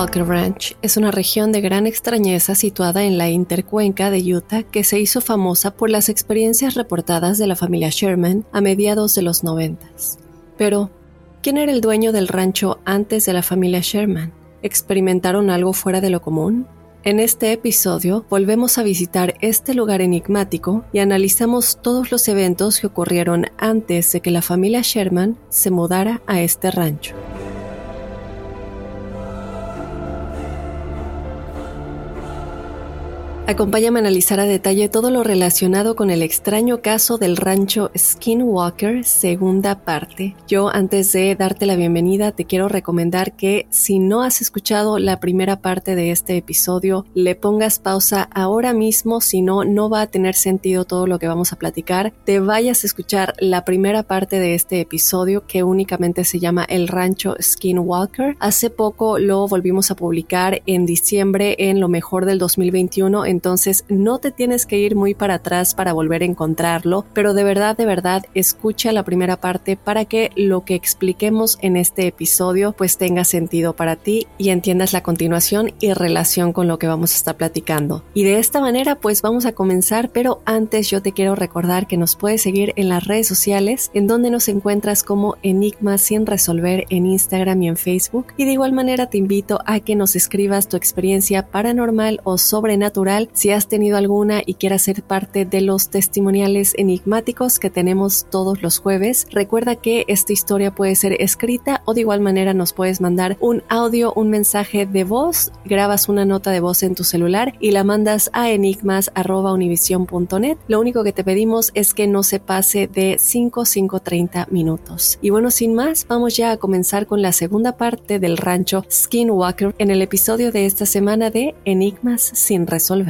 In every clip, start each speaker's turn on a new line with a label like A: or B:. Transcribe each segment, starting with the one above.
A: Skinwalker Ranch es una región de gran extrañeza situada en la intercuenca de Utah que se hizo famosa por las experiencias reportadas de la familia Sherman a mediados de los noventas. Pero, ¿quién era el dueño del rancho antes de la familia Sherman? ¿Experimentaron algo fuera de lo común? En este episodio volvemos a visitar este lugar enigmático y analizamos todos los eventos que ocurrieron antes de que la familia Sherman se mudara a este rancho. Acompáñame a analizar a detalle todo lo relacionado con el extraño caso del rancho Skinwalker, segunda parte. Yo, antes de darte la bienvenida, te quiero recomendar que si no has escuchado la primera parte de este episodio, le pongas pausa ahora mismo, si no, no va a tener sentido todo lo que vamos a platicar. Te vayas a escuchar la primera parte de este episodio que únicamente se llama El rancho Skinwalker. Hace poco lo volvimos a publicar en diciembre en lo mejor del 2021 entonces no te tienes que ir muy para atrás para volver a encontrarlo, pero de verdad, de verdad, escucha la primera parte para que lo que expliquemos en este episodio pues tenga sentido para ti y entiendas la continuación y relación con lo que vamos a estar platicando. Y de esta manera pues vamos a comenzar, pero antes yo te quiero recordar que nos puedes seguir en las redes sociales en donde nos encuentras como Enigma sin resolver en Instagram y en Facebook y de igual manera te invito a que nos escribas tu experiencia paranormal o sobrenatural si has tenido alguna y quieras ser parte de los testimoniales enigmáticos que tenemos todos los jueves, recuerda que esta historia puede ser escrita o de igual manera nos puedes mandar un audio, un mensaje de voz, grabas una nota de voz en tu celular y la mandas a enigmas.univision.net. Lo único que te pedimos es que no se pase de 5 5.30 minutos. Y bueno, sin más, vamos ya a comenzar con la segunda parte del rancho Skinwalker en el episodio de esta semana de Enigmas sin resolver.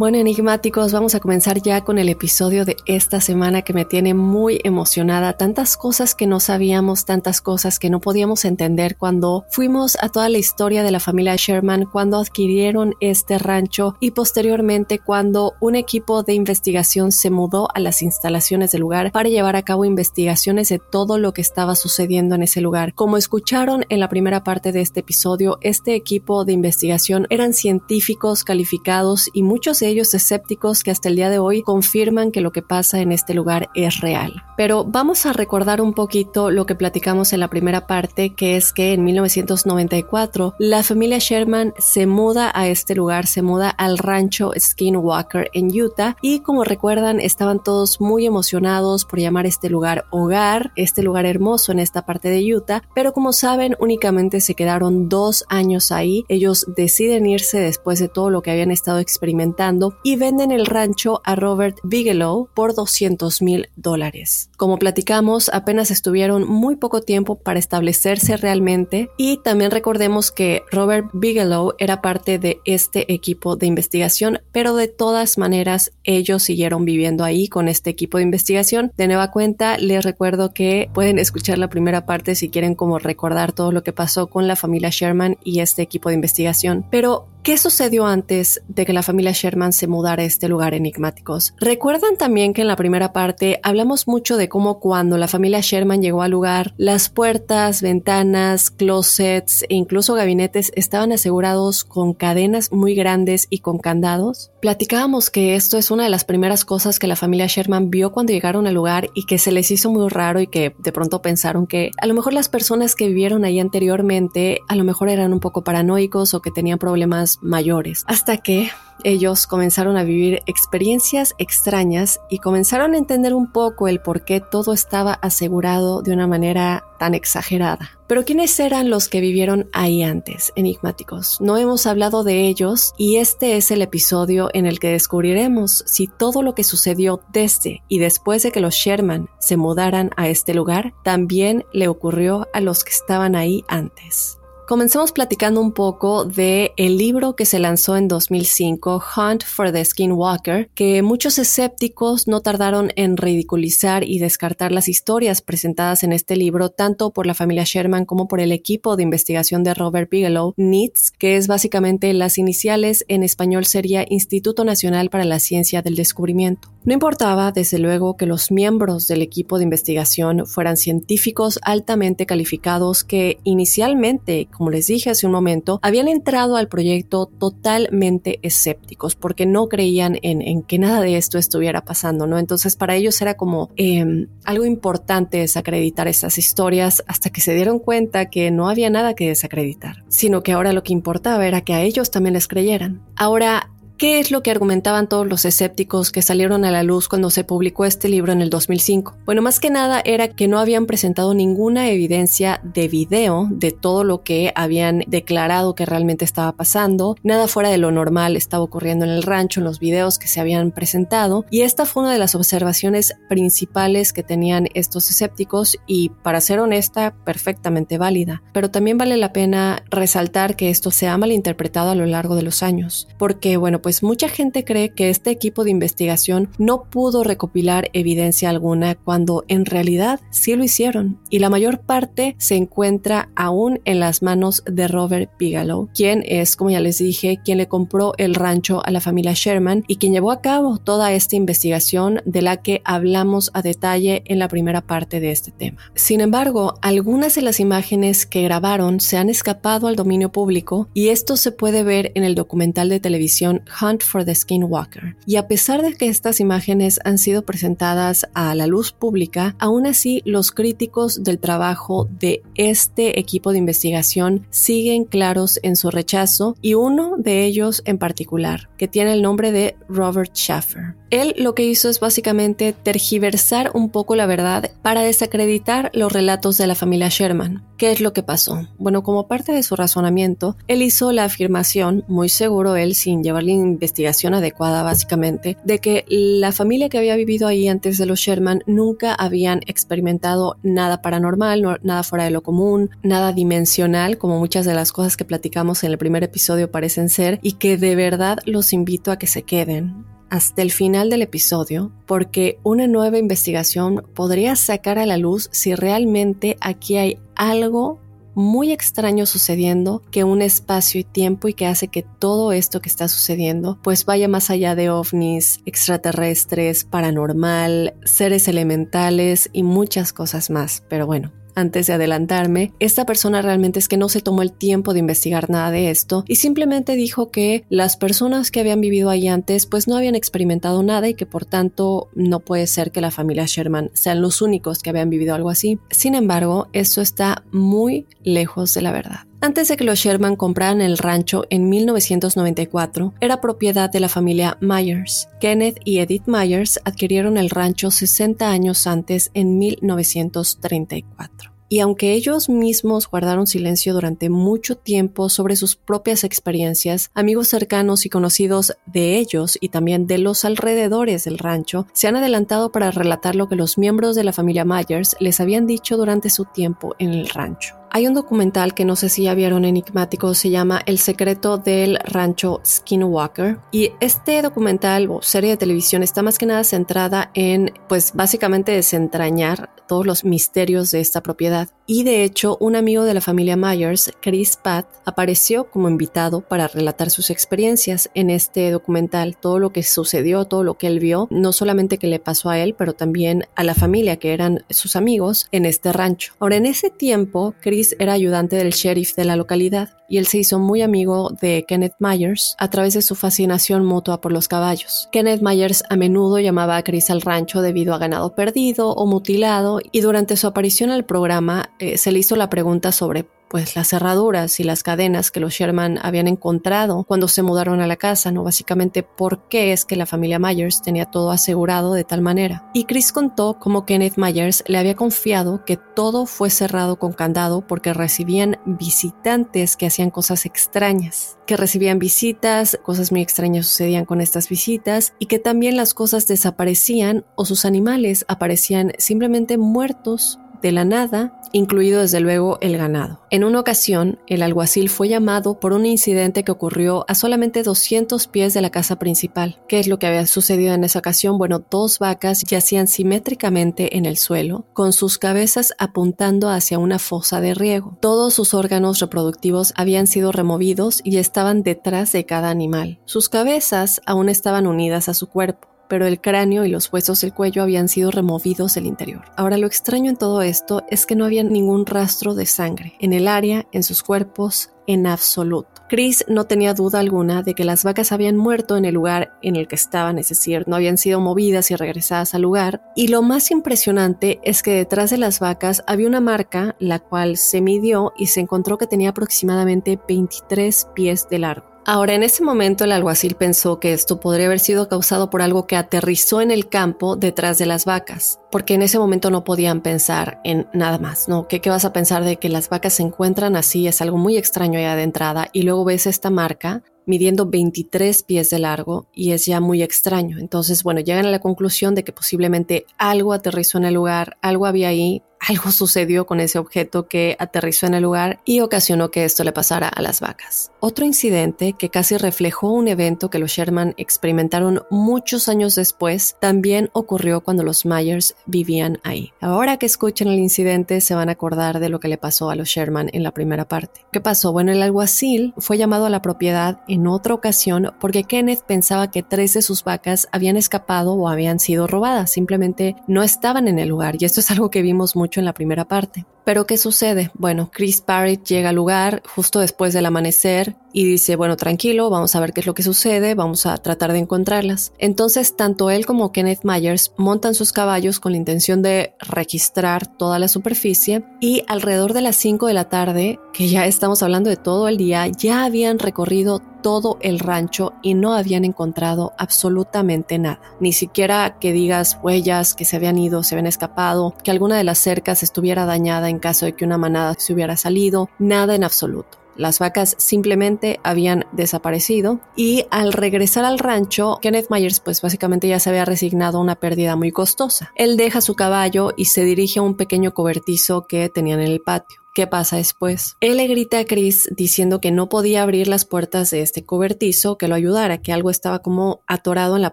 A: Bueno, enigmáticos, vamos a comenzar ya con el episodio de esta semana que me tiene muy emocionada. Tantas cosas que no sabíamos, tantas cosas que no podíamos entender cuando fuimos a toda la historia de la familia Sherman, cuando adquirieron este rancho y posteriormente cuando un equipo de investigación se mudó a las instalaciones del lugar para llevar a cabo investigaciones de todo lo que estaba sucediendo en ese lugar. Como escucharon en la primera parte de este episodio, este equipo de investigación eran científicos calificados y muchos de ellos escépticos que hasta el día de hoy confirman que lo que pasa en este lugar es real. Pero vamos a recordar un poquito lo que platicamos en la primera parte, que es que en 1994 la familia Sherman se muda a este lugar, se muda al rancho Skinwalker en Utah y como recuerdan estaban todos muy emocionados por llamar este lugar hogar, este lugar hermoso en esta parte de Utah, pero como saben únicamente se quedaron dos años ahí, ellos deciden irse después de todo lo que habían estado experimentando y venden el rancho a Robert Bigelow por 200 mil dólares. Como platicamos, apenas estuvieron muy poco tiempo para establecerse realmente y también recordemos que Robert Bigelow era parte de este equipo de investigación, pero de todas maneras ellos siguieron viviendo ahí con este equipo de investigación. De nueva cuenta, les recuerdo que pueden escuchar la primera parte si quieren como recordar todo lo que pasó con la familia Sherman y este equipo de investigación. Pero ¿Qué sucedió antes de que la familia Sherman se mudara a este lugar enigmáticos? Recuerdan también que en la primera parte hablamos mucho de cómo cuando la familia Sherman llegó al lugar, las puertas, ventanas, closets e incluso gabinetes estaban asegurados con cadenas muy grandes y con candados. Platicábamos que esto es una de las primeras cosas que la familia Sherman vio cuando llegaron al lugar y que se les hizo muy raro y que de pronto pensaron que a lo mejor las personas que vivieron ahí anteriormente a lo mejor eran un poco paranoicos o que tenían problemas mayores, hasta que ellos comenzaron a vivir experiencias extrañas y comenzaron a entender un poco el por qué todo estaba asegurado de una manera tan exagerada. Pero ¿quiénes eran los que vivieron ahí antes, enigmáticos? No hemos hablado de ellos y este es el episodio en el que descubriremos si todo lo que sucedió desde y después de que los Sherman se mudaran a este lugar también le ocurrió a los que estaban ahí antes. Comencemos platicando un poco de el libro que se lanzó en 2005, Hunt for the Skinwalker, que muchos escépticos no tardaron en ridiculizar y descartar las historias presentadas en este libro, tanto por la familia Sherman como por el equipo de investigación de Robert Bigelow, NITS, que es básicamente las iniciales en español sería Instituto Nacional para la Ciencia del Descubrimiento. No importaba, desde luego, que los miembros del equipo de investigación fueran científicos altamente calificados que inicialmente, como les dije hace un momento, habían entrado al proyecto totalmente escépticos porque no creían en, que nada de esto estuviera pasando, ¿no? Entonces para ellos era como em, algo importante desacreditar esas historias hasta que se dieron cuenta que no había nada que desacreditar, sino que ahora lo que importaba era que a ellos también les creyeran. Ahora, ¿Qué es lo que argumentaban todos los escépticos que salieron a la luz cuando se publicó este libro en el 2005? Bueno, más que nada era que no habían presentado ninguna evidencia de video de todo lo que habían declarado que realmente estaba pasando. Nada fuera de lo normal estaba ocurriendo en el rancho, en los videos que se habían presentado. Y esta fue una de las observaciones principales que tenían estos escépticos y, para ser honesta, perfectamente válida. Pero también vale la pena resaltar que esto se ha malinterpretado a lo largo de los años. Porque, bueno, pues pues mucha gente cree que este equipo de investigación no pudo recopilar evidencia alguna cuando en realidad sí lo hicieron y la mayor parte se encuentra aún en las manos de Robert Bigelow, quien es, como ya les dije, quien le compró el rancho a la familia Sherman y quien llevó a cabo toda esta investigación de la que hablamos a detalle en la primera parte de este tema. Sin embargo, algunas de las imágenes que grabaron se han escapado al dominio público y esto se puede ver en el documental de televisión Hunt for the Skinwalker. Y a pesar de que estas imágenes han sido presentadas a la luz pública, aún así los críticos del trabajo de este equipo de investigación siguen claros en su rechazo y uno de ellos en particular, que tiene el nombre de Robert Schaffer. Él lo que hizo es básicamente tergiversar un poco la verdad para desacreditar los relatos de la familia Sherman. ¿Qué es lo que pasó? Bueno, como parte de su razonamiento, él hizo la afirmación, muy seguro él sin llevarle investigación adecuada básicamente de que la familia que había vivido ahí antes de los Sherman nunca habían experimentado nada paranormal, nada fuera de lo común, nada dimensional, como muchas de las cosas que platicamos en el primer episodio parecen ser, y que de verdad los invito a que se queden hasta el final del episodio porque una nueva investigación podría sacar a la luz si realmente aquí hay algo muy extraño sucediendo que un espacio y tiempo y que hace que todo esto que está sucediendo pues vaya más allá de ovnis, extraterrestres, paranormal, seres elementales y muchas cosas más. Pero bueno, antes de adelantarme, esta persona realmente es que no se tomó el tiempo de investigar nada de esto y simplemente dijo que las personas que habían vivido ahí antes pues no habían experimentado nada y que por tanto no puede ser que la familia Sherman sean los únicos que habían vivido algo así. Sin embargo, esto está muy lejos de la verdad. Antes de que los Sherman compraran el rancho en 1994, era propiedad de la familia Myers. Kenneth y Edith Myers adquirieron el rancho 60 años antes, en 1934 y aunque ellos mismos guardaron silencio durante mucho tiempo sobre sus propias experiencias, amigos cercanos y conocidos de ellos y también de los alrededores del rancho se han adelantado para relatar lo que los miembros de la familia Myers les habían dicho durante su tiempo en el rancho. Hay un documental que no sé si ya vieron enigmático, se llama El secreto del rancho Skinwalker. Y este documental o serie de televisión está más que nada centrada en, pues básicamente desentrañar todos los misterios de esta propiedad. Y de hecho, un amigo de la familia Myers, Chris Pat, apareció como invitado para relatar sus experiencias en este documental, todo lo que sucedió, todo lo que él vio, no solamente que le pasó a él, pero también a la familia que eran sus amigos en este rancho. Ahora, en ese tiempo, Chris era ayudante del sheriff de la localidad y él se hizo muy amigo de Kenneth Myers a través de su fascinación mutua por los caballos. Kenneth Myers a menudo llamaba a Chris al rancho debido a ganado perdido o mutilado y durante su aparición al programa eh, se le hizo la pregunta sobre pues las cerraduras y las cadenas que los Sherman habían encontrado cuando se mudaron a la casa, ¿no? Básicamente, ¿por qué es que la familia Myers tenía todo asegurado de tal manera? Y Chris contó cómo Kenneth Myers le había confiado que todo fue cerrado con candado porque recibían visitantes que hacían cosas extrañas, que recibían visitas, cosas muy extrañas sucedían con estas visitas y que también las cosas desaparecían o sus animales aparecían simplemente muertos de la nada, incluido desde luego el ganado. En una ocasión, el alguacil fue llamado por un incidente que ocurrió a solamente 200 pies de la casa principal. ¿Qué es lo que había sucedido en esa ocasión? Bueno, dos vacas yacían simétricamente en el suelo, con sus cabezas apuntando hacia una fosa de riego. Todos sus órganos reproductivos habían sido removidos y estaban detrás de cada animal. Sus cabezas aún estaban unidas a su cuerpo pero el cráneo y los huesos del cuello habían sido removidos del interior. Ahora lo extraño en todo esto es que no había ningún rastro de sangre en el área, en sus cuerpos, en absoluto. Chris no tenía duda alguna de que las vacas habían muerto en el lugar en el que estaban, es decir, no habían sido movidas y regresadas al lugar. Y lo más impresionante es que detrás de las vacas había una marca, la cual se midió y se encontró que tenía aproximadamente 23 pies de largo. Ahora, en ese momento el alguacil pensó que esto podría haber sido causado por algo que aterrizó en el campo detrás de las vacas, porque en ese momento no podían pensar en nada más, ¿no? ¿Qué, qué vas a pensar de que las vacas se encuentran así? Es algo muy extraño ya de entrada y luego ves esta marca midiendo 23 pies de largo y es ya muy extraño. Entonces, bueno, llegan a la conclusión de que posiblemente algo aterrizó en el lugar, algo había ahí algo sucedió con ese objeto que aterrizó en el lugar y ocasionó que esto le pasara a las vacas. Otro incidente que casi reflejó un evento que los Sherman experimentaron muchos años después también ocurrió cuando los Myers vivían ahí. Ahora que escuchen el incidente se van a acordar de lo que le pasó a los Sherman en la primera parte. ¿Qué pasó? Bueno, el alguacil fue llamado a la propiedad en otra ocasión porque Kenneth pensaba que tres de sus vacas habían escapado o habían sido robadas, simplemente no estaban en el lugar y esto es algo que vimos mucho en la primera parte. Pero ¿qué sucede? Bueno, Chris Parrott llega al lugar justo después del amanecer y dice, bueno, tranquilo, vamos a ver qué es lo que sucede, vamos a tratar de encontrarlas. Entonces, tanto él como Kenneth Myers montan sus caballos con la intención de registrar toda la superficie y alrededor de las 5 de la tarde, que ya estamos hablando de todo el día, ya habían recorrido todo el rancho y no habían encontrado absolutamente nada. Ni siquiera que digas huellas que se habían ido, se habían escapado, que alguna de las cercas estuviera dañada en caso de que una manada se hubiera salido, nada en absoluto. Las vacas simplemente habían desaparecido y al regresar al rancho, Kenneth Myers pues básicamente ya se había resignado a una pérdida muy costosa. Él deja su caballo y se dirige a un pequeño cobertizo que tenían en el patio. ¿Qué pasa después? Él le grita a Chris diciendo que no podía abrir las puertas de este cobertizo, que lo ayudara, que algo estaba como atorado en la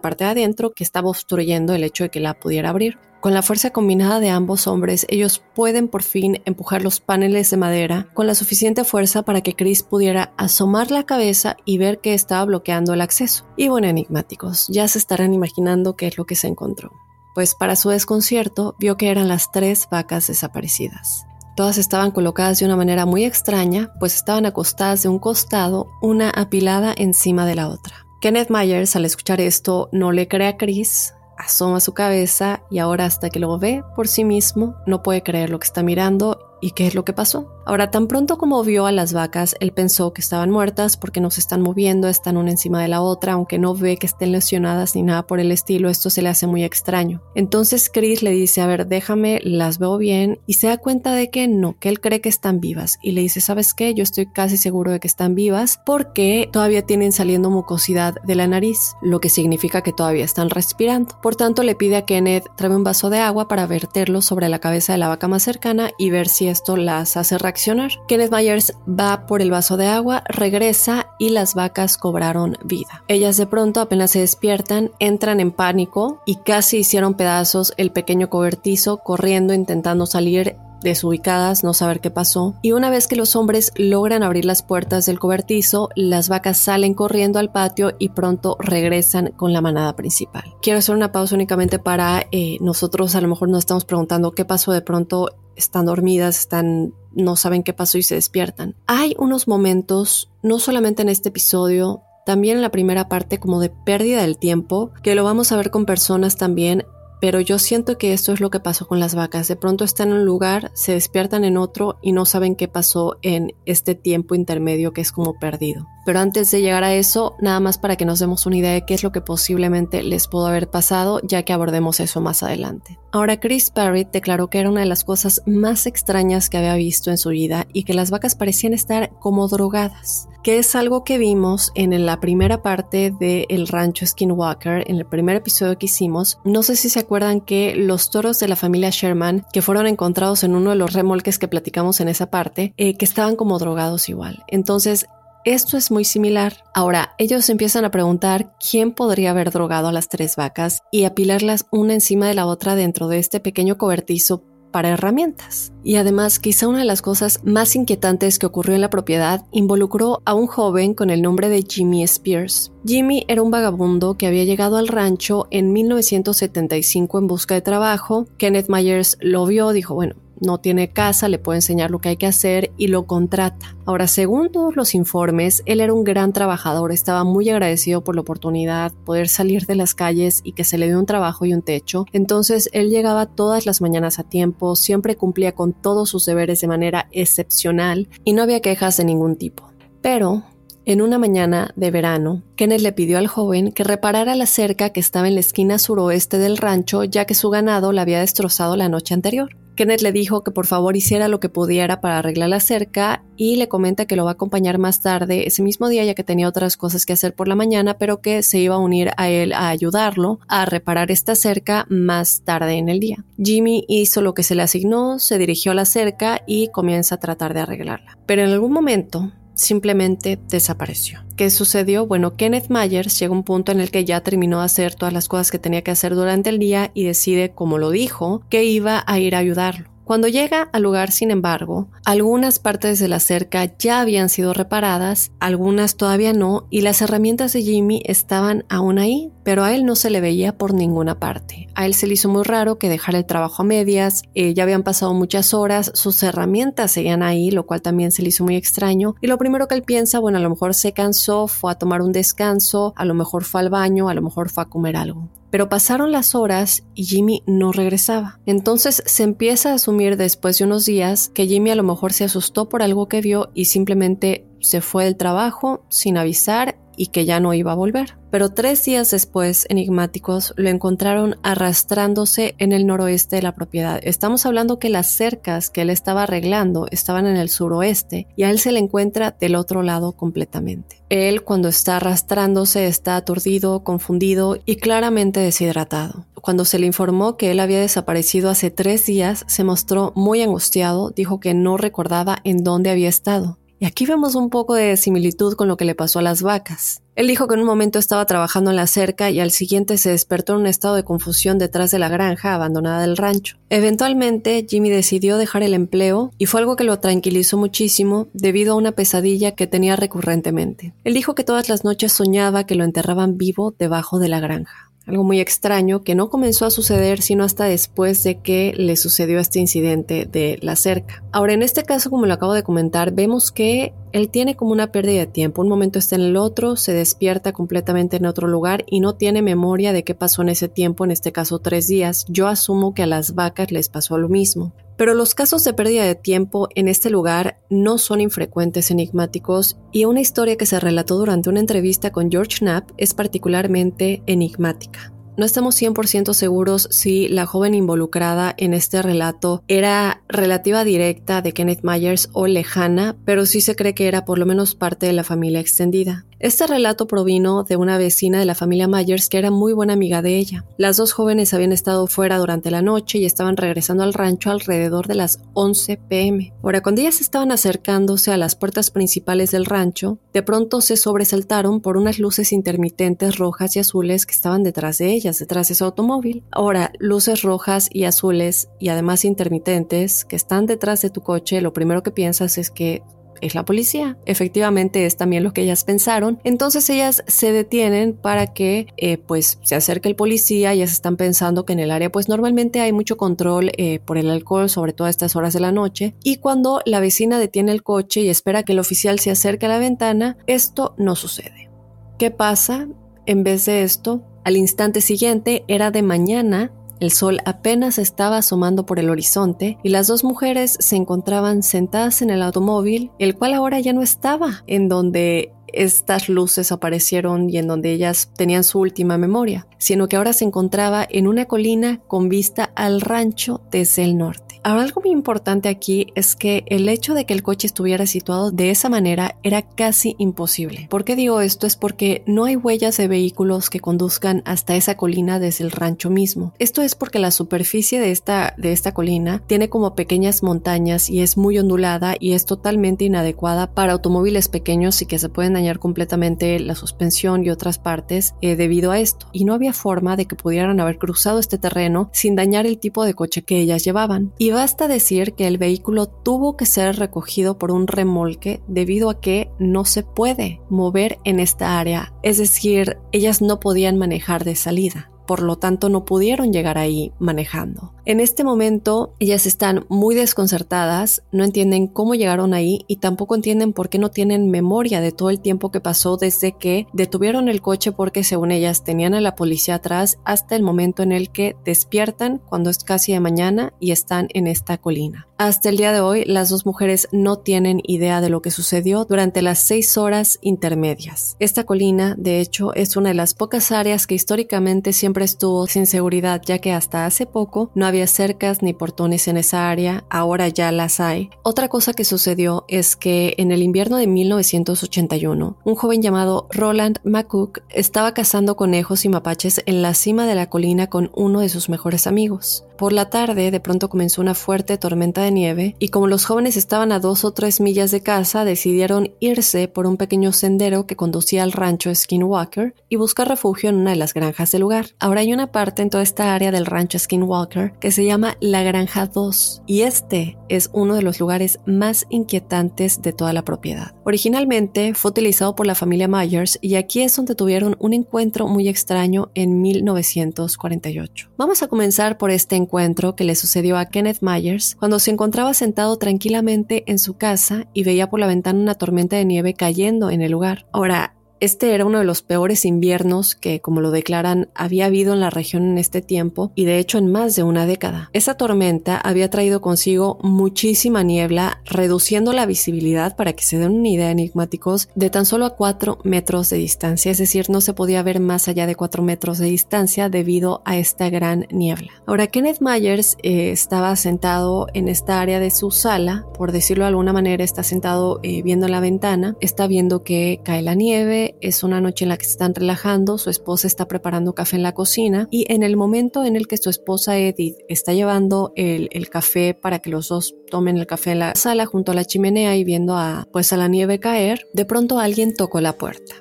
A: parte de adentro que estaba obstruyendo el hecho de que la pudiera abrir. Con la fuerza combinada de ambos hombres, ellos pueden por fin empujar los paneles de madera con la suficiente fuerza para que Chris pudiera asomar la cabeza y ver que estaba bloqueando el acceso. Y bueno, enigmáticos, ya se estarán imaginando qué es lo que se encontró. Pues para su desconcierto, vio que eran las tres vacas desaparecidas. Todas estaban colocadas de una manera muy extraña, pues estaban acostadas de un costado, una apilada encima de la otra. Kenneth Myers, al escuchar esto, no le cree a Chris, asoma su cabeza y ahora hasta que lo ve por sí mismo, no puede creer lo que está mirando ¿Y qué es lo que pasó? Ahora, tan pronto como vio a las vacas, él pensó que estaban muertas porque no se están moviendo, están una encima de la otra, aunque no ve que estén lesionadas ni nada por el estilo, esto se le hace muy extraño. Entonces Chris le dice, a ver, déjame, las veo bien, y se da cuenta de que no, que él cree que están vivas, y le dice, ¿sabes qué? Yo estoy casi seguro de que están vivas porque todavía tienen saliendo mucosidad de la nariz, lo que significa que todavía están respirando. Por tanto, le pide a Kenneth, trae un vaso de agua para verterlo sobre la cabeza de la vaca más cercana y ver si esto las hace reaccionar. Kenneth Myers va por el vaso de agua, regresa y las vacas cobraron vida. Ellas de pronto apenas se despiertan, entran en pánico y casi hicieron pedazos el pequeño cobertizo corriendo intentando salir desubicadas, no saber qué pasó, y una vez que los hombres logran abrir las puertas del cobertizo, las vacas salen corriendo al patio y pronto regresan con la manada principal. Quiero hacer una pausa únicamente para eh, nosotros a lo mejor nos estamos preguntando qué pasó de pronto están dormidas, están no saben qué pasó y se despiertan. Hay unos momentos, no solamente en este episodio, también en la primera parte como de pérdida del tiempo, que lo vamos a ver con personas también pero yo siento que esto es lo que pasó con las vacas. De pronto están en un lugar, se despiertan en otro y no saben qué pasó en este tiempo intermedio que es como perdido. Pero antes de llegar a eso, nada más para que nos demos una idea de qué es lo que posiblemente les pudo haber pasado, ya que abordemos eso más adelante. Ahora, Chris Parrott declaró que era una de las cosas más extrañas que había visto en su vida y que las vacas parecían estar como drogadas que es algo que vimos en la primera parte de El Rancho Skinwalker, en el primer episodio que hicimos. No sé si se acuerdan que los toros de la familia Sherman, que fueron encontrados en uno de los remolques que platicamos en esa parte, eh, que estaban como drogados igual. Entonces, esto es muy similar. Ahora, ellos empiezan a preguntar quién podría haber drogado a las tres vacas y apilarlas una encima de la otra dentro de este pequeño cobertizo para herramientas. Y además, quizá una de las cosas más inquietantes que ocurrió en la propiedad involucró a un joven con el nombre de Jimmy Spears. Jimmy era un vagabundo que había llegado al rancho en 1975 en busca de trabajo. Kenneth Myers lo vio, dijo, bueno, no tiene casa, le puede enseñar lo que hay que hacer y lo contrata. Ahora, según todos los informes, él era un gran trabajador, estaba muy agradecido por la oportunidad, poder salir de las calles y que se le dio un trabajo y un techo. Entonces, él llegaba todas las mañanas a tiempo, siempre cumplía con todos sus deberes de manera excepcional y no había quejas de ningún tipo. Pero, en una mañana de verano, Kenneth le pidió al joven que reparara la cerca que estaba en la esquina suroeste del rancho ya que su ganado la había destrozado la noche anterior. Kenneth le dijo que por favor hiciera lo que pudiera para arreglar la cerca y le comenta que lo va a acompañar más tarde ese mismo día ya que tenía otras cosas que hacer por la mañana, pero que se iba a unir a él a ayudarlo a reparar esta cerca más tarde en el día. Jimmy hizo lo que se le asignó, se dirigió a la cerca y comienza a tratar de arreglarla. Pero en algún momento simplemente desapareció. ¿Qué sucedió? Bueno, Kenneth Myers llega a un punto en el que ya terminó de hacer todas las cosas que tenía que hacer durante el día y decide, como lo dijo, que iba a ir a ayudarlo. Cuando llega al lugar, sin embargo, algunas partes de la cerca ya habían sido reparadas, algunas todavía no, y las herramientas de Jimmy estaban aún ahí, pero a él no se le veía por ninguna parte. A él se le hizo muy raro que dejara el trabajo a medias, eh, ya habían pasado muchas horas, sus herramientas seguían ahí, lo cual también se le hizo muy extraño, y lo primero que él piensa, bueno, a lo mejor se cansó, fue a tomar un descanso, a lo mejor fue al baño, a lo mejor fue a comer algo. Pero pasaron las horas y Jimmy no regresaba. Entonces se empieza a asumir después de unos días que Jimmy a lo mejor se asustó por algo que vio y simplemente se fue del trabajo sin avisar y que ya no iba a volver. pero tres días después, enigmáticos lo encontraron arrastrándose en el noroeste de la propiedad. Estamos hablando que las cercas que él estaba arreglando estaban en el suroeste y a él se le encuentra del otro lado completamente. Él cuando está arrastrándose está aturdido, confundido y claramente deshidratado. Cuando se le informó que él había desaparecido hace tres días, se mostró muy angustiado, dijo que no recordaba en dónde había estado. Y aquí vemos un poco de similitud con lo que le pasó a las vacas. Él dijo que en un momento estaba trabajando en la cerca y al siguiente se despertó en un estado de confusión detrás de la granja abandonada del rancho. Eventualmente, Jimmy decidió dejar el empleo y fue algo que lo tranquilizó muchísimo debido a una pesadilla que tenía recurrentemente. Él dijo que todas las noches soñaba que lo enterraban vivo debajo de la granja algo muy extraño que no comenzó a suceder sino hasta después de que le sucedió este incidente de la cerca. Ahora, en este caso, como lo acabo de comentar, vemos que él tiene como una pérdida de tiempo. Un momento está en el otro, se despierta completamente en otro lugar y no tiene memoria de qué pasó en ese tiempo, en este caso tres días. Yo asumo que a las vacas les pasó lo mismo. Pero los casos de pérdida de tiempo en este lugar no son infrecuentes enigmáticos y una historia que se relató durante una entrevista con George Knapp es particularmente enigmática. No estamos 100% seguros si la joven involucrada en este relato era relativa directa de Kenneth Myers o lejana, pero sí se cree que era por lo menos parte de la familia extendida. Este relato provino de una vecina de la familia Myers que era muy buena amiga de ella. Las dos jóvenes habían estado fuera durante la noche y estaban regresando al rancho alrededor de las 11 pm. Ahora, cuando ellas estaban acercándose a las puertas principales del rancho, de pronto se sobresaltaron por unas luces intermitentes rojas y azules que estaban detrás de ellas, detrás de su automóvil. Ahora, luces rojas y azules y además intermitentes que están detrás de tu coche, lo primero que piensas es que es la policía. Efectivamente es también lo que ellas pensaron. Entonces ellas se detienen para que eh, pues se acerque el policía. Ellas están pensando que en el área pues normalmente hay mucho control eh, por el alcohol, sobre todo a estas horas de la noche. Y cuando la vecina detiene el coche y espera que el oficial se acerque a la ventana, esto no sucede. ¿Qué pasa? En vez de esto, al instante siguiente era de mañana el sol apenas estaba asomando por el horizonte y las dos mujeres se encontraban sentadas en el automóvil, el cual ahora ya no estaba en donde estas luces aparecieron y en donde ellas tenían su última memoria, sino que ahora se encontraba en una colina con vista al rancho desde el norte. Ahora, algo muy importante aquí es que el hecho de que el coche estuviera situado de esa manera era casi imposible. ¿Por qué digo esto? Es porque no hay huellas de vehículos que conduzcan hasta esa colina desde el rancho mismo. Esto es porque la superficie de esta, de esta colina tiene como pequeñas montañas y es muy ondulada y es totalmente inadecuada para automóviles pequeños y que se pueden dañar completamente la suspensión y otras partes eh, debido a esto. Y no había forma de que pudieran haber cruzado este terreno sin dañar el tipo de coche que ellas llevaban. Y basta decir que el vehículo tuvo que ser recogido por un remolque debido a que no se puede mover en esta área, es decir, ellas no podían manejar de salida por lo tanto no pudieron llegar ahí manejando. En este momento ellas están muy desconcertadas, no entienden cómo llegaron ahí y tampoco entienden por qué no tienen memoria de todo el tiempo que pasó desde que detuvieron el coche porque según ellas tenían a la policía atrás hasta el momento en el que despiertan cuando es casi de mañana y están en esta colina. Hasta el día de hoy, las dos mujeres no tienen idea de lo que sucedió durante las seis horas intermedias. Esta colina, de hecho, es una de las pocas áreas que históricamente estuvo sin seguridad, ya que hasta hace poco no había cercas ni portones en esa área, ahora ya las hay. Otra cosa que sucedió es que en el invierno de 1981, un joven llamado Roland McCook estaba cazando conejos y mapaches en la cima de la colina con uno de sus mejores amigos. Por la tarde de pronto comenzó una fuerte tormenta de nieve y como los jóvenes estaban a dos o tres millas de casa decidieron irse por un pequeño sendero que conducía al rancho Skinwalker y buscar refugio en una de las granjas del lugar. Ahora hay una parte en toda esta área del rancho Skinwalker que se llama la Granja 2 y este es uno de los lugares más inquietantes de toda la propiedad. Originalmente fue utilizado por la familia Myers y aquí es donde tuvieron un encuentro muy extraño en 1948. Vamos a comenzar por este encuentro encuentro que le sucedió a Kenneth Myers cuando se encontraba sentado tranquilamente en su casa y veía por la ventana una tormenta de nieve cayendo en el lugar. Ahora, Este era uno de los peores inviernos que, como lo declaran, había habido en la región en este tiempo y de hecho en más de una década. Esa tormenta había traído consigo muchísima niebla, reduciendo la visibilidad para que se den una idea enigmáticos de tan solo a 4 metros de distancia, es decir, no se podía ver más allá de 4 metros de distancia debido a esta gran niebla. Ahora, Kenneth Myers eh, estaba sentado en esta área de su sala, por decirlo de alguna manera, está sentado eh, viendo la ventana, está viendo que cae la nieve, es una noche en la que se están relajando, su esposa está preparando café en la cocina y en el momento en el que su esposa Edith está llevando el, café para que los dos tomen el café en la sala junto a la chimenea y viendo a, pues a la nieve caer, de pronto alguien tocó la puerta.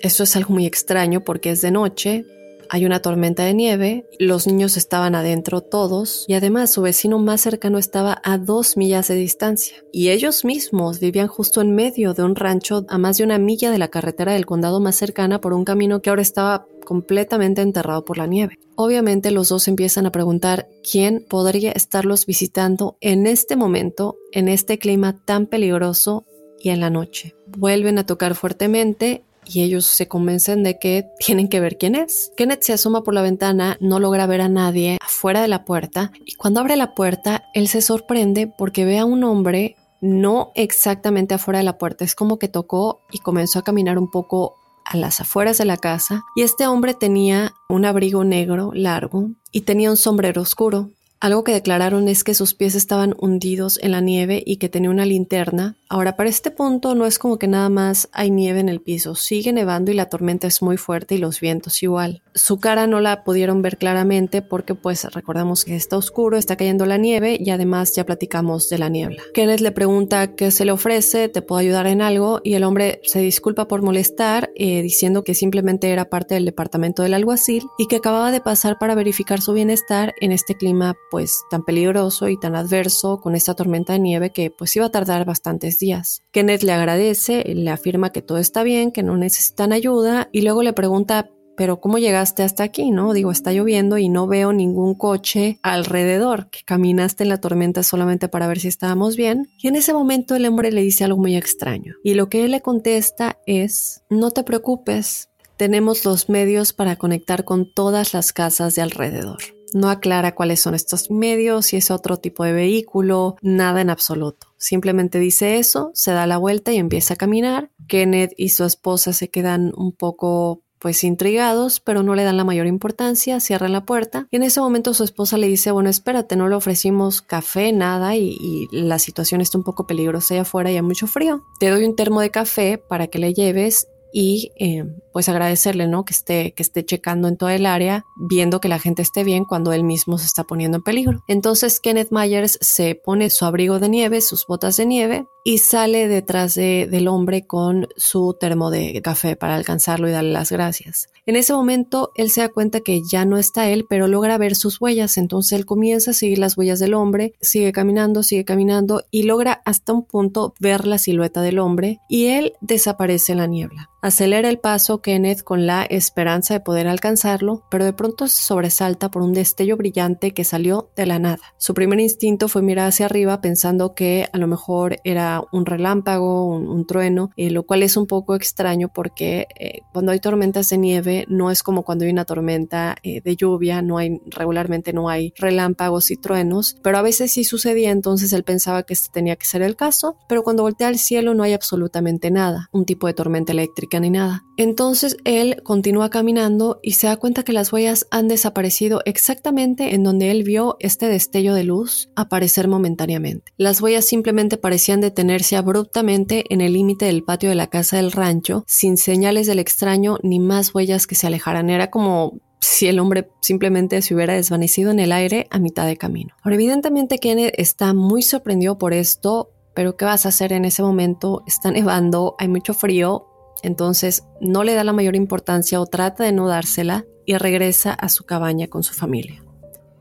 A: Esto es algo muy extraño porque es de noche, hay una tormenta de nieve, los niños estaban adentro todos y además su vecino más cercano estaba a dos millas de distancia. Y ellos mismos vivían justo en medio de un rancho a más de una milla de la carretera del condado más cercana por un camino que ahora estaba completamente enterrado por la nieve. Obviamente los dos empiezan a preguntar quién podría estarlos visitando en este momento, en este clima tan peligroso y en la noche. Vuelven a tocar fuertemente y ellos se convencen de que tienen que ver quién es. Kenneth se asoma por la ventana, no logra ver a nadie afuera de la puerta y cuando abre la puerta él se sorprende porque ve a un hombre no exactamente afuera de la puerta, es como que tocó y comenzó a caminar un poco a las afueras de la casa y este hombre tenía un abrigo negro largo y tenía un sombrero oscuro. Algo que declararon es que sus pies estaban hundidos en la nieve y que tenía una linterna. Ahora, para este punto no es como que nada más hay nieve en el piso, sigue nevando y la tormenta es muy fuerte y los vientos igual. Su cara no la pudieron ver claramente porque pues recordamos que está oscuro, está cayendo la nieve y además ya platicamos de la niebla. Kenneth le pregunta qué se le ofrece, te puedo ayudar en algo y el hombre se disculpa por molestar eh, diciendo que simplemente era parte del departamento del alguacil y que acababa de pasar para verificar su bienestar en este clima pues tan peligroso y tan adverso con esta tormenta de nieve que pues iba a tardar bastantes días. Kenneth le agradece, le afirma que todo está bien, que no necesitan ayuda y luego le pregunta pero ¿cómo llegaste hasta aquí? No, digo, está lloviendo y no veo ningún coche alrededor, que caminaste en la tormenta solamente para ver si estábamos bien. Y en ese momento el hombre le dice algo muy extraño. Y lo que él le contesta es, no te preocupes, tenemos los medios para conectar con todas las casas de alrededor. No aclara cuáles son estos medios, si es otro tipo de vehículo, nada en absoluto. Simplemente dice eso, se da la vuelta y empieza a caminar. Kenneth y su esposa se quedan un poco pues intrigados, pero no le dan la mayor importancia, cierran la puerta y en ese momento su esposa le dice, bueno, espérate, no le ofrecimos café, nada y, la situación está un poco peligrosa allá afuera y hay mucho frío. Te doy un termo de café para que le lleves y eh, pues agradecerle, ¿no? Que esté, que esté checando en todo el área, viendo que la gente esté bien cuando él mismo se está poniendo en peligro. Entonces Kenneth Myers se pone su abrigo de nieve, sus botas de nieve y sale detrás de, del hombre con su termo de café para alcanzarlo y darle las gracias. En ese momento él se da cuenta que ya no está él, pero logra ver sus huellas, entonces él comienza a seguir las huellas del hombre, sigue caminando, sigue caminando y logra hasta un punto ver la silueta del hombre y él desaparece en la niebla. Acelera el paso Kenneth con la esperanza de poder alcanzarlo, pero de pronto se sobresalta por un destello brillante que salió de la nada. Su primer instinto fue mirar hacia arriba pensando que a lo mejor era un relámpago, un, trueno, eh, lo cual es un poco extraño porque eh, cuando hay tormentas de nieve no es como cuando hay una tormenta eh, de lluvia, no hay regularmente no hay relámpagos y truenos, pero a veces sí sucedía, entonces él pensaba que este tenía que ser el caso, pero cuando voltea al cielo no hay absolutamente nada, un tipo de tormenta eléctrica ni nada. Entonces él continúa caminando y se da cuenta que las huellas han desaparecido exactamente en donde él vio este destello de luz aparecer momentáneamente. Las huellas simplemente parecían detenerse abruptamente en el límite del patio de la casa del rancho, sin señales del extraño ni más huellas que se alejaran. Era como si el hombre simplemente se hubiera desvanecido en el aire a mitad de camino. Ahora, evidentemente Kenneth está muy sorprendido por esto, pero ¿qué vas a hacer en ese momento? Está nevando, hay mucho frío, entonces no le da la mayor importancia o trata de no dársela y regresa a su cabaña con su familia.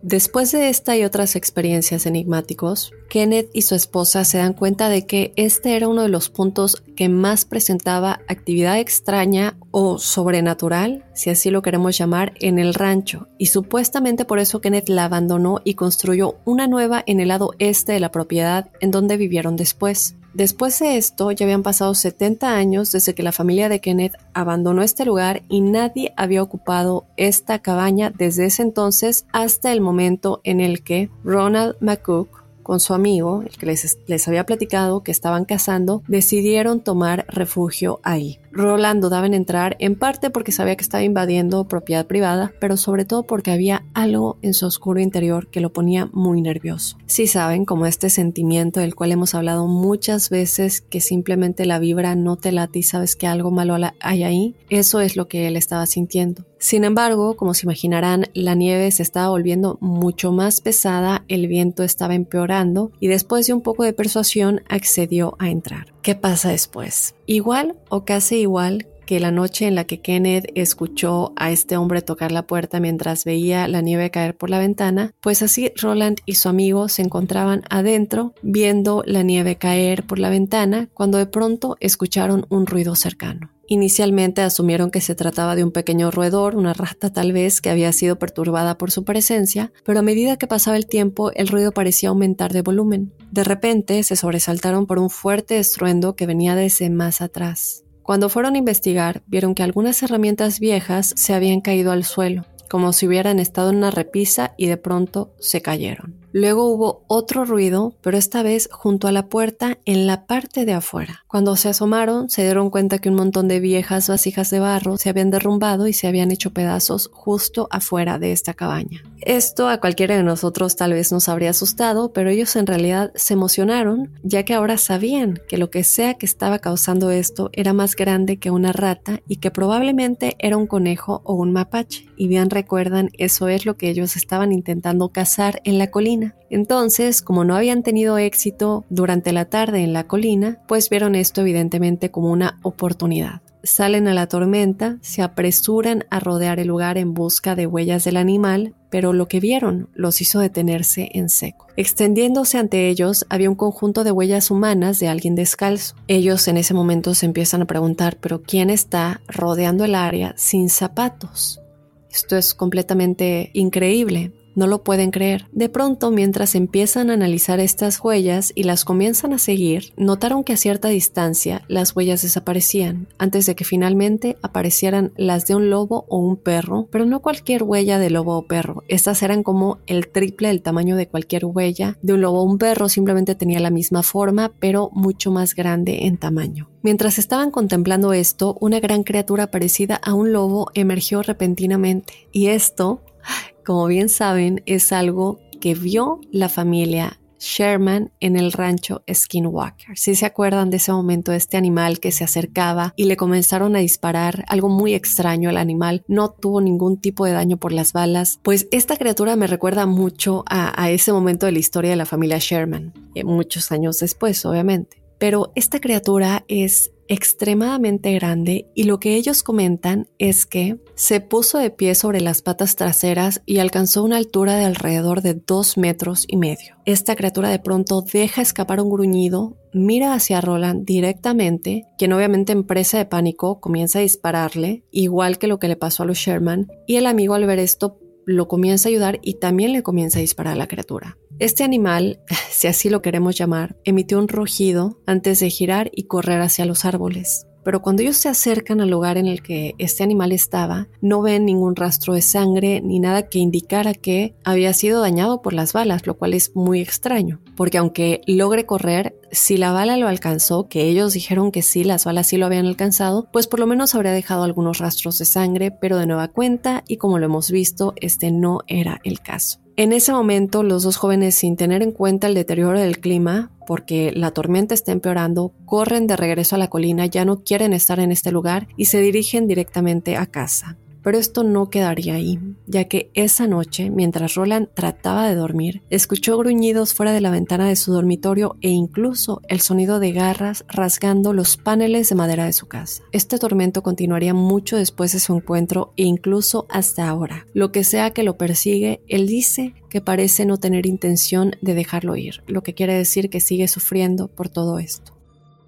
A: Después de esta y otras experiencias enigmáticos, Kenneth y su esposa se dan cuenta de que este era uno de los puntos que más presentaba actividad extraña o sobrenatural, si así lo queremos llamar, en el rancho, y supuestamente por eso Kenneth la abandonó y construyó una nueva en el lado este de la propiedad en donde vivieron después. Después de esto, ya habían pasado 70 años desde que la familia de Kenneth abandonó este lugar y nadie había ocupado esta cabaña desde ese entonces hasta el momento en el que Ronald McCook con su amigo, el que les, les, había platicado que estaban cazando, decidieron tomar refugio ahí. Roland dudaba en entrar, en parte porque sabía que estaba invadiendo propiedad privada, pero sobre todo porque había algo en su oscuro interior que lo ponía muy nervioso. Si saben, como este sentimiento del cual hemos hablado muchas veces, que simplemente la vibra no te late y sabes que algo malo hay ahí, eso es lo que él estaba sintiendo. Sin embargo, como se imaginarán, la nieve se estaba volviendo mucho más pesada, el viento estaba empeorando y después de un poco de persuasión accedió a entrar. ¿Qué pasa después? Igual o casi igual que la noche en la que Kenneth escuchó a este hombre tocar la puerta mientras veía la nieve caer por la ventana, pues así Roland y su amigo se encontraban adentro viendo la nieve caer por la ventana cuando de pronto escucharon un ruido cercano. Inicialmente asumieron que se trataba de un pequeño roedor, una rata tal vez que había sido perturbada por su presencia, pero a medida que pasaba el tiempo el ruido parecía aumentar de volumen. De repente se sobresaltaron por un fuerte estruendo que venía desde más atrás. Cuando fueron a investigar, vieron que algunas herramientas viejas se habían caído al suelo, como si hubieran estado en una repisa y de pronto se cayeron. Luego hubo otro ruido, pero esta vez junto a la puerta en la parte de afuera. Cuando se asomaron, se dieron cuenta que un montón de viejas vasijas de barro se habían derrumbado y se habían hecho pedazos justo afuera de esta cabaña. Esto a cualquiera de nosotros tal vez nos habría asustado, pero ellos en realidad se emocionaron, ya que ahora sabían que lo que sea que estaba causando esto era más grande que una rata y que probablemente era un conejo o un mapache. Y bien recuerdan, eso es lo que ellos estaban intentando cazar en la colina entonces, como no habían tenido éxito durante la tarde en la colina, pues vieron esto evidentemente como una oportunidad. Salen a la tormenta, se apresuran a rodear el lugar en busca de huellas del animal, pero lo que vieron los hizo detenerse en seco. Extendiéndose ante ellos había un conjunto de huellas humanas de alguien descalzo. Ellos en ese momento se empiezan a preguntar, pero ¿quién está rodeando el área sin zapatos? Esto es completamente increíble. No lo pueden creer. De pronto, mientras empiezan a analizar estas huellas y las comienzan a seguir, notaron que a cierta distancia las huellas desaparecían, antes de que finalmente aparecieran las de un lobo o un perro, pero no cualquier huella de lobo o perro. Estas eran como el triple del tamaño de cualquier huella de un lobo o un perro, simplemente tenía la misma forma, pero mucho más grande en tamaño. Mientras estaban contemplando esto, una gran criatura parecida a un lobo emergió repentinamente, y esto como bien saben, es algo que vio la familia Sherman en el rancho Skinwalker. Si se acuerdan de ese momento, este animal que se acercaba y le comenzaron a disparar algo muy extraño al animal, no tuvo ningún tipo de daño por las balas, pues esta criatura me recuerda mucho a, a ese momento de la historia de la familia Sherman, eh, muchos años después, obviamente. Pero esta criatura es extremadamente grande y lo que ellos comentan es que se puso de pie sobre las patas traseras y alcanzó una altura de alrededor de dos metros y medio. Esta criatura de pronto deja escapar un gruñido, mira hacia Roland directamente, quien obviamente en presa de pánico comienza a dispararle, igual que lo que le pasó a los Sherman, y el amigo al ver esto lo comienza a ayudar y también le comienza a disparar a la criatura. Este animal, si así lo queremos llamar, emitió un rugido antes de girar y correr hacia los árboles. Pero cuando ellos se acercan al lugar en el que este animal estaba, no ven ningún rastro de sangre ni nada que indicara que había sido dañado por las balas, lo cual es muy extraño, porque aunque logre correr, si la bala lo alcanzó, que ellos dijeron que sí, las balas sí lo habían alcanzado, pues por lo menos habría dejado algunos rastros de sangre, pero de nueva cuenta, y como lo hemos visto, este no era el caso. En ese momento, los dos jóvenes, sin tener en cuenta el deterioro del clima, porque la tormenta está empeorando, corren de regreso a la colina, ya no quieren estar en este lugar y se dirigen directamente a casa. Pero esto no quedaría ahí, ya que esa noche, mientras Roland trataba de dormir, escuchó gruñidos fuera de la ventana de su dormitorio e incluso el sonido de garras rasgando los paneles de madera de su casa. Este tormento continuaría mucho después de su encuentro e incluso hasta ahora. Lo que sea que lo persigue, él dice que parece no tener intención de dejarlo ir, lo que quiere decir que sigue sufriendo por todo esto.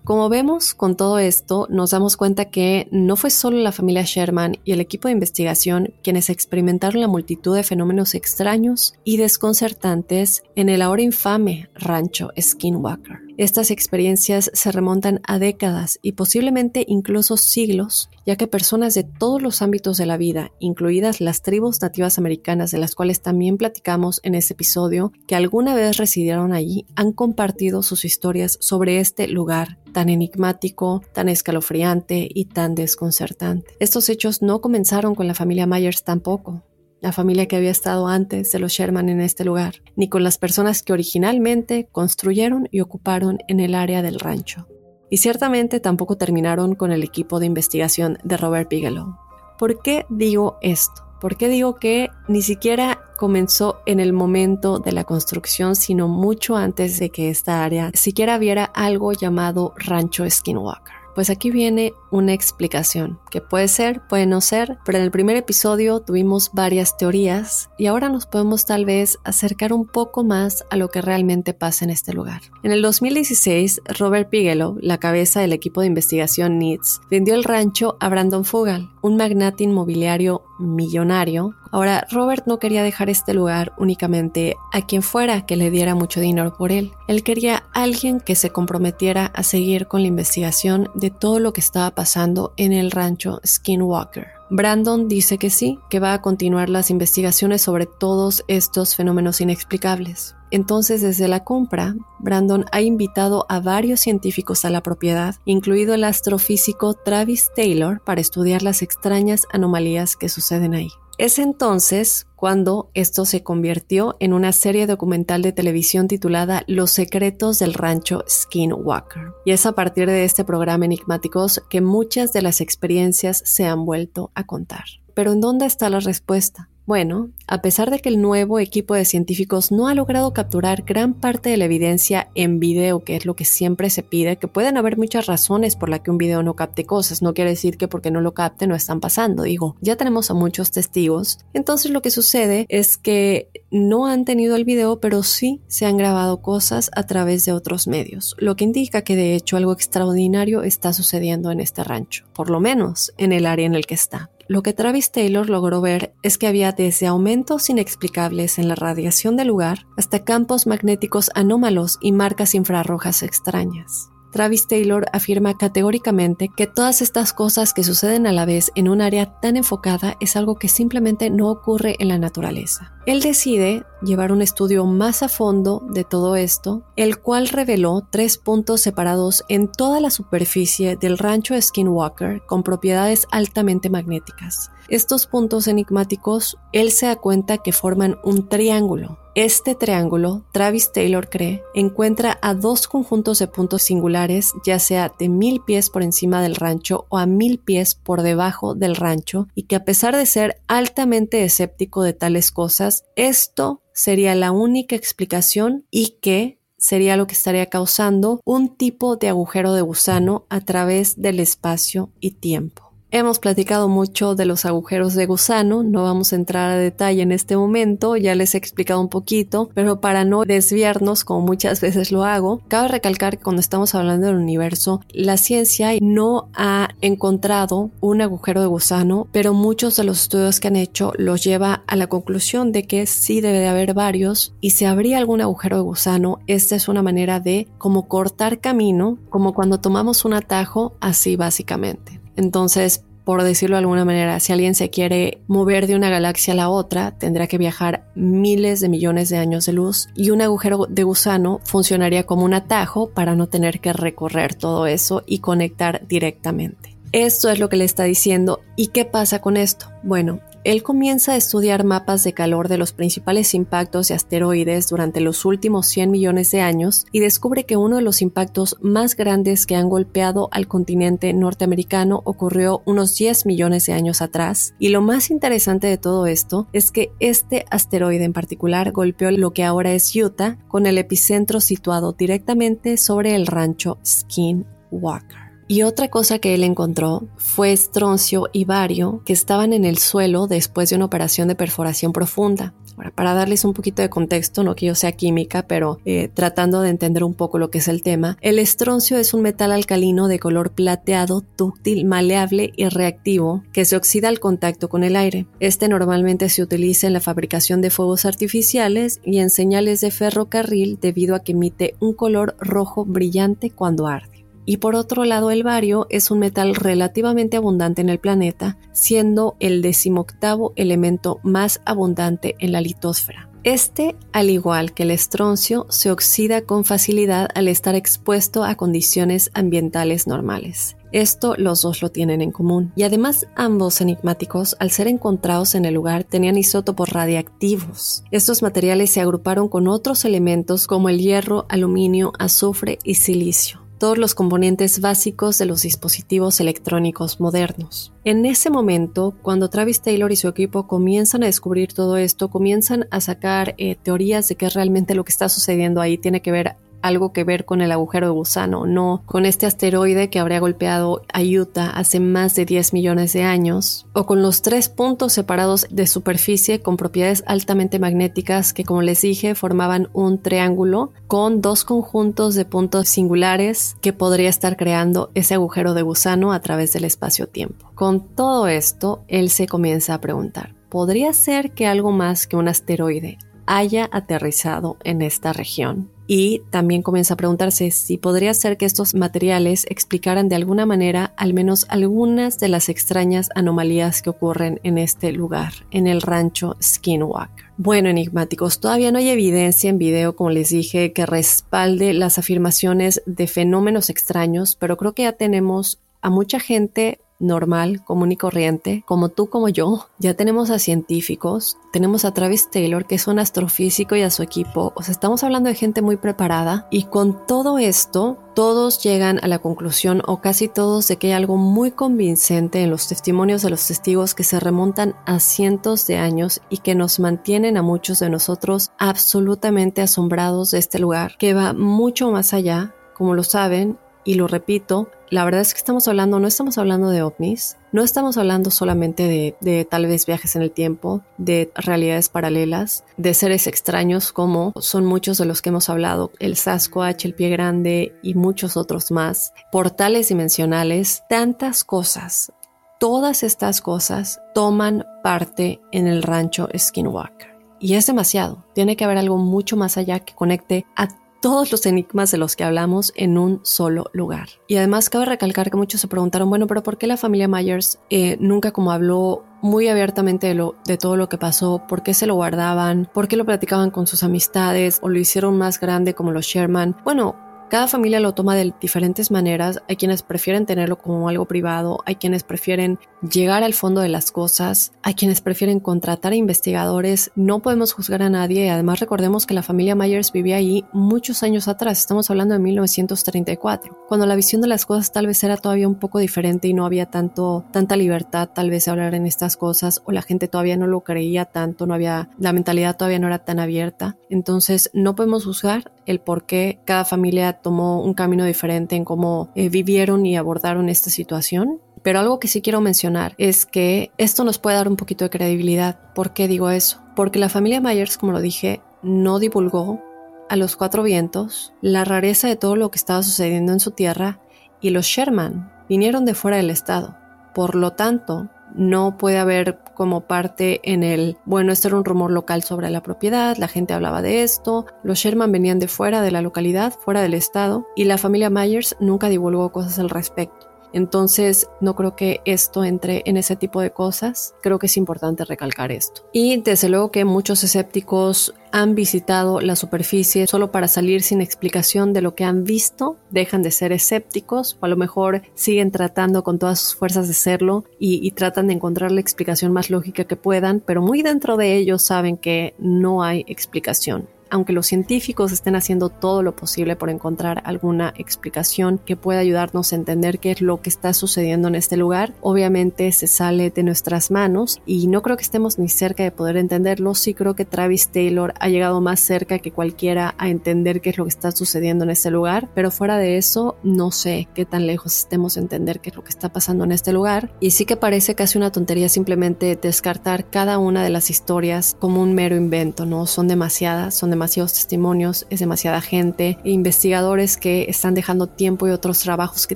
A: Como vemos con todo esto, nos damos cuenta que no fue solo la familia Sherman y el equipo de investigación quienes experimentaron la multitud de fenómenos extraños y desconcertantes en el ahora infame rancho Skinwalker. Estas experiencias se remontan a décadas y posiblemente incluso siglos, ya que personas de todos los ámbitos de la vida, incluidas las tribus nativas americanas de las cuales también platicamos en este episodio, que alguna vez residieron allí, han compartido sus historias sobre este lugar tan enigmático, tan escalofriante y tan desconcertante. Estos hechos no comenzaron con la familia Myers tampoco la familia que había estado antes de los Sherman en este lugar, ni con las personas que originalmente construyeron y ocuparon en el área del rancho. Y ciertamente tampoco terminaron con el equipo de investigación de Robert Bigelow. ¿Por qué digo esto? ¿Por qué digo que ni siquiera comenzó en el momento de la construcción, sino mucho antes de que esta área siquiera viera algo llamado Rancho Skinwalker? Pues aquí viene una explicación, que puede ser, puede no ser, pero en el primer episodio tuvimos varias teorías y ahora nos podemos tal vez acercar un poco más a lo que realmente pasa en este lugar. En el 2016, Robert Bigelow, la cabeza del equipo de investigación NITS, vendió el rancho a Brandon Fugal, un magnate inmobiliario millonario. Ahora, Robert no quería dejar este lugar únicamente a quien fuera que le diera mucho dinero por él. Él quería alguien que se comprometiera a seguir con la investigación de todo lo que estaba pasando en el rancho Skinwalker. Brandon dice que sí, que va a continuar las investigaciones sobre todos estos fenómenos inexplicables. Entonces, desde la compra, Brandon ha invitado a varios científicos a la propiedad, incluido el astrofísico Travis Taylor, para estudiar las extrañas anomalías que suceden ahí. Es entonces cuando esto se convirtió en una serie documental de televisión titulada Los secretos del rancho Skinwalker. Y es a partir de este programa Enigmáticos que muchas de las experiencias se han vuelto a contar. Pero ¿en dónde está la respuesta? Bueno, a pesar de que el nuevo equipo de científicos no ha logrado capturar gran parte de la evidencia en video, que es lo que siempre se pide, que pueden haber muchas razones por las que un video no capte cosas, no quiere decir que porque no lo capte no están pasando, digo, ya tenemos a muchos testigos, entonces lo que sucede es que no han tenido el video, pero sí se han grabado cosas a través de otros medios, lo que indica que de hecho algo extraordinario está sucediendo en este rancho, por lo menos en el área en el que está. Lo que Travis Taylor logró ver es que había desde aumentos inexplicables en la radiación del lugar hasta campos magnéticos anómalos y marcas infrarrojas extrañas. Travis Taylor afirma categóricamente que todas estas cosas que suceden a la vez en un área tan enfocada es algo que simplemente no ocurre en la naturaleza. Él decide llevar un estudio más a fondo de todo esto, el cual reveló tres puntos separados en toda la superficie del rancho Skinwalker con propiedades altamente magnéticas. Estos puntos enigmáticos, él se da cuenta que forman un triángulo, este triángulo, Travis Taylor cree, encuentra a dos conjuntos de puntos singulares, ya sea de mil pies por encima del rancho o a mil pies por debajo del rancho, y que a pesar de ser altamente escéptico de tales cosas, esto sería la única explicación y que sería lo que estaría causando un tipo de agujero de gusano a través del espacio y tiempo. Hemos platicado mucho de los agujeros de gusano, no vamos a entrar a detalle en este momento, ya les he explicado un poquito, pero para no desviarnos como muchas veces lo hago, cabe recalcar que cuando estamos hablando del universo, la ciencia no ha encontrado un agujero de gusano, pero muchos de los estudios que han hecho los lleva a la conclusión de que sí debe de haber varios y si habría algún agujero de gusano, esta es una manera de como cortar camino, como cuando tomamos un atajo, así básicamente. Entonces, por decirlo de alguna manera, si alguien se quiere mover de una galaxia a la otra, tendrá que viajar miles de millones de años de luz y un agujero de gusano funcionaría como un atajo para no tener que recorrer todo eso y conectar directamente. Esto es lo que le está diciendo. ¿Y qué pasa con esto? Bueno, él comienza a estudiar mapas de calor de los principales impactos de asteroides durante los últimos 100 millones de años y descubre que uno de los impactos más grandes que han golpeado al continente norteamericano ocurrió unos 10 millones de años atrás. Y lo más interesante de todo esto es que este asteroide en particular golpeó lo que ahora es Utah con el epicentro situado directamente sobre el rancho Skinwalker. Y otra cosa que él encontró fue estroncio y bario que estaban en el suelo después de una operación de perforación profunda. Ahora, para darles un poquito de contexto, no que yo sea química, pero eh, tratando de entender un poco lo que es el tema, el estroncio es un metal alcalino de color plateado, dúctil, maleable y reactivo que se oxida al contacto con el aire. Este normalmente se utiliza en la fabricación de fuegos artificiales y en señales de ferrocarril debido a que emite un color rojo brillante cuando arde. Y por otro lado, el bario es un metal relativamente abundante en el planeta, siendo el decimoctavo elemento más abundante en la litosfera. Este, al igual que el estroncio, se oxida con facilidad al estar expuesto a condiciones ambientales normales. Esto los dos lo tienen en común. Y además ambos enigmáticos, al ser encontrados en el lugar, tenían isótopos radiactivos. Estos materiales se agruparon con otros elementos como el hierro, aluminio, azufre y silicio todos los componentes básicos de los dispositivos electrónicos modernos. En ese momento, cuando Travis Taylor y su equipo comienzan a descubrir todo esto, comienzan a sacar eh, teorías de qué es realmente lo que está sucediendo ahí tiene que ver algo que ver con el agujero de gusano, no con este asteroide que habría golpeado a Utah hace más de 10 millones de años, o con los tres puntos separados de superficie con propiedades altamente magnéticas que, como les dije, formaban un triángulo con dos conjuntos de puntos singulares que podría estar creando ese agujero de gusano a través del espacio-tiempo. Con todo esto, él se comienza a preguntar, ¿podría ser que algo más que un asteroide haya aterrizado en esta región? Y también comienza a preguntarse si podría ser que estos materiales explicaran de alguna manera al menos algunas de las extrañas anomalías que ocurren en este lugar, en el rancho Skinwalker. Bueno, enigmáticos, todavía no hay evidencia en video, como les dije, que respalde las afirmaciones de fenómenos extraños, pero creo que ya tenemos a mucha gente normal, común y corriente, como tú, como yo. Ya tenemos a científicos, tenemos a Travis Taylor, que es un astrofísico y a su equipo. O sea, estamos hablando de gente muy preparada y con todo esto, todos llegan a la conclusión, o casi todos, de que hay algo muy convincente en los testimonios de los testigos que se remontan a cientos de años y que nos mantienen a muchos de nosotros absolutamente asombrados de este lugar, que va mucho más allá, como lo saben, y lo repito, la verdad es que estamos hablando, no estamos hablando de ovnis, no estamos hablando solamente de, tal vez viajes en el tiempo, de realidades paralelas, de seres extraños como son muchos de los que hemos hablado, el Sasquatch, el pie grande y muchos otros más, portales dimensionales, tantas cosas. Todas estas cosas toman parte en el rancho Skinwalker. Y es demasiado. Tiene que haber algo mucho más allá que conecte a todos los enigmas de los que hablamos en un solo lugar. Y además cabe recalcar que muchos se preguntaron, bueno, pero ¿por qué la familia Myers eh, nunca como habló muy abiertamente de, lo, de todo lo que pasó, por qué se lo guardaban, por qué lo platicaban con sus amistades o lo hicieron más grande como los Sherman? Bueno, cada familia lo toma de diferentes maneras. Hay quienes prefieren tenerlo como algo privado, hay quienes prefieren llegar al fondo de las cosas, hay quienes prefieren contratar a investigadores. No podemos juzgar a nadie. Además, recordemos que la familia Myers vivía ahí muchos años atrás. Estamos hablando de 1934, cuando la visión de las cosas tal vez era todavía un poco diferente y no había tanto, tanta libertad tal vez de hablar en estas cosas o la gente todavía no lo creía tanto, no había, la mentalidad todavía no era tan abierta. Entonces, no podemos juzgar el por qué cada familia tomó un camino diferente en cómo eh, vivieron y abordaron esta situación. Pero algo que sí quiero mencionar es que esto nos puede dar un poquito de credibilidad. ¿Por qué digo eso? Porque la familia Myers, como lo dije, no divulgó a los cuatro vientos la rareza de todo lo que estaba sucediendo en su tierra y los Sherman vinieron de fuera del estado. Por lo tanto, no puede haber como parte en el, bueno, esto era un rumor local sobre la propiedad, la gente hablaba de esto, los Sherman venían de fuera de la localidad, fuera del estado, y la familia Myers nunca divulgó cosas al respecto. Entonces, no creo que esto entre en ese tipo de cosas. Creo que es importante recalcar esto. Y desde luego que muchos escépticos han visitado la superficie solo para salir sin explicación de lo que han visto, dejan de ser escépticos o a lo mejor siguen tratando con todas sus fuerzas de serlo y, y, tratan de encontrar la explicación más lógica que puedan, pero muy dentro de ellos saben que no hay explicación. Aunque los científicos estén haciendo todo lo posible por encontrar alguna explicación que pueda ayudarnos a entender qué es lo que está sucediendo en este lugar, obviamente se sale de nuestras manos y no creo que estemos ni cerca de poder entenderlo. Sí creo que Travis Taylor ha llegado más cerca que cualquiera a entender qué es lo que está sucediendo en este lugar, pero fuera de eso, no sé qué tan lejos estemos de entender qué es lo que está pasando en este lugar. Y sí que parece casi una tontería simplemente descartar cada una de las historias como un mero invento, ¿no? Son demasiadas, son demasiados testimonios, es demasiada gente, investigadores que están dejando tiempo y otros trabajos que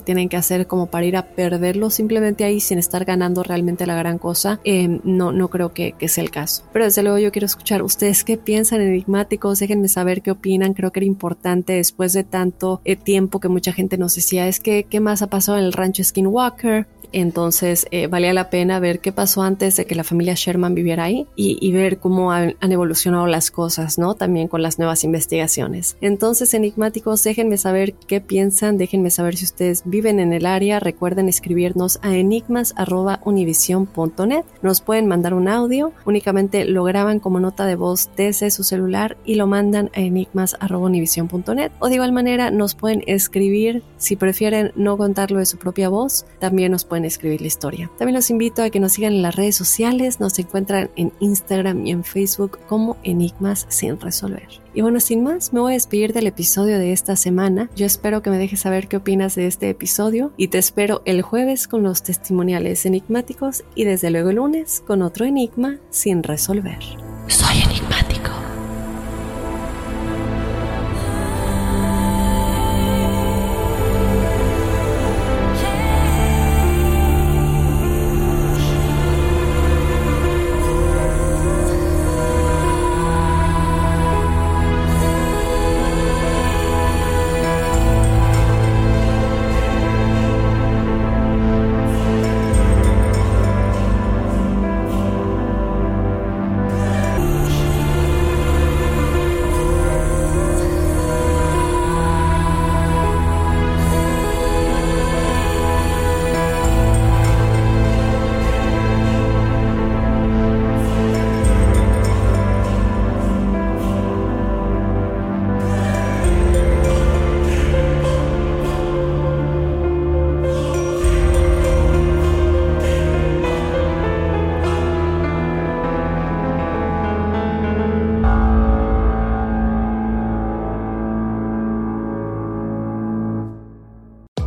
A: tienen que hacer como para ir a perderlo simplemente ahí sin estar ganando realmente la gran cosa. Eh, no, no creo que, que sea el caso. Pero desde luego yo quiero escuchar ustedes qué piensan enigmáticos, déjenme saber qué opinan, creo que era importante después de tanto eh, tiempo que mucha gente nos decía, es que qué más ha pasado en el rancho Skinwalker, entonces eh, valía la pena ver qué pasó antes de que la familia Sherman viviera ahí y, ver cómo han, evolucionado las cosas, ¿no? También con las nuevas investigaciones. Entonces, enigmáticos, déjenme saber qué piensan, déjenme saber si ustedes viven en el área. Recuerden escribirnos a enigmas.univision.net. Nos pueden mandar un audio, únicamente lo graban como nota de voz desde su celular y lo mandan a enigmas.univision.net. O de igual manera, nos pueden escribir si prefieren no contarlo de su propia voz. También nos pueden escribir la historia. También los invito a que nos sigan en las redes sociales, nos encuentran en Instagram y en Facebook como Enigmas sin resolver. Y bueno, sin más, me voy a despedir del episodio de esta semana. Yo espero que me dejes saber qué opinas de este episodio y te espero el jueves con los testimoniales enigmáticos y desde luego el lunes con otro enigma sin resolver. Soy enigmático.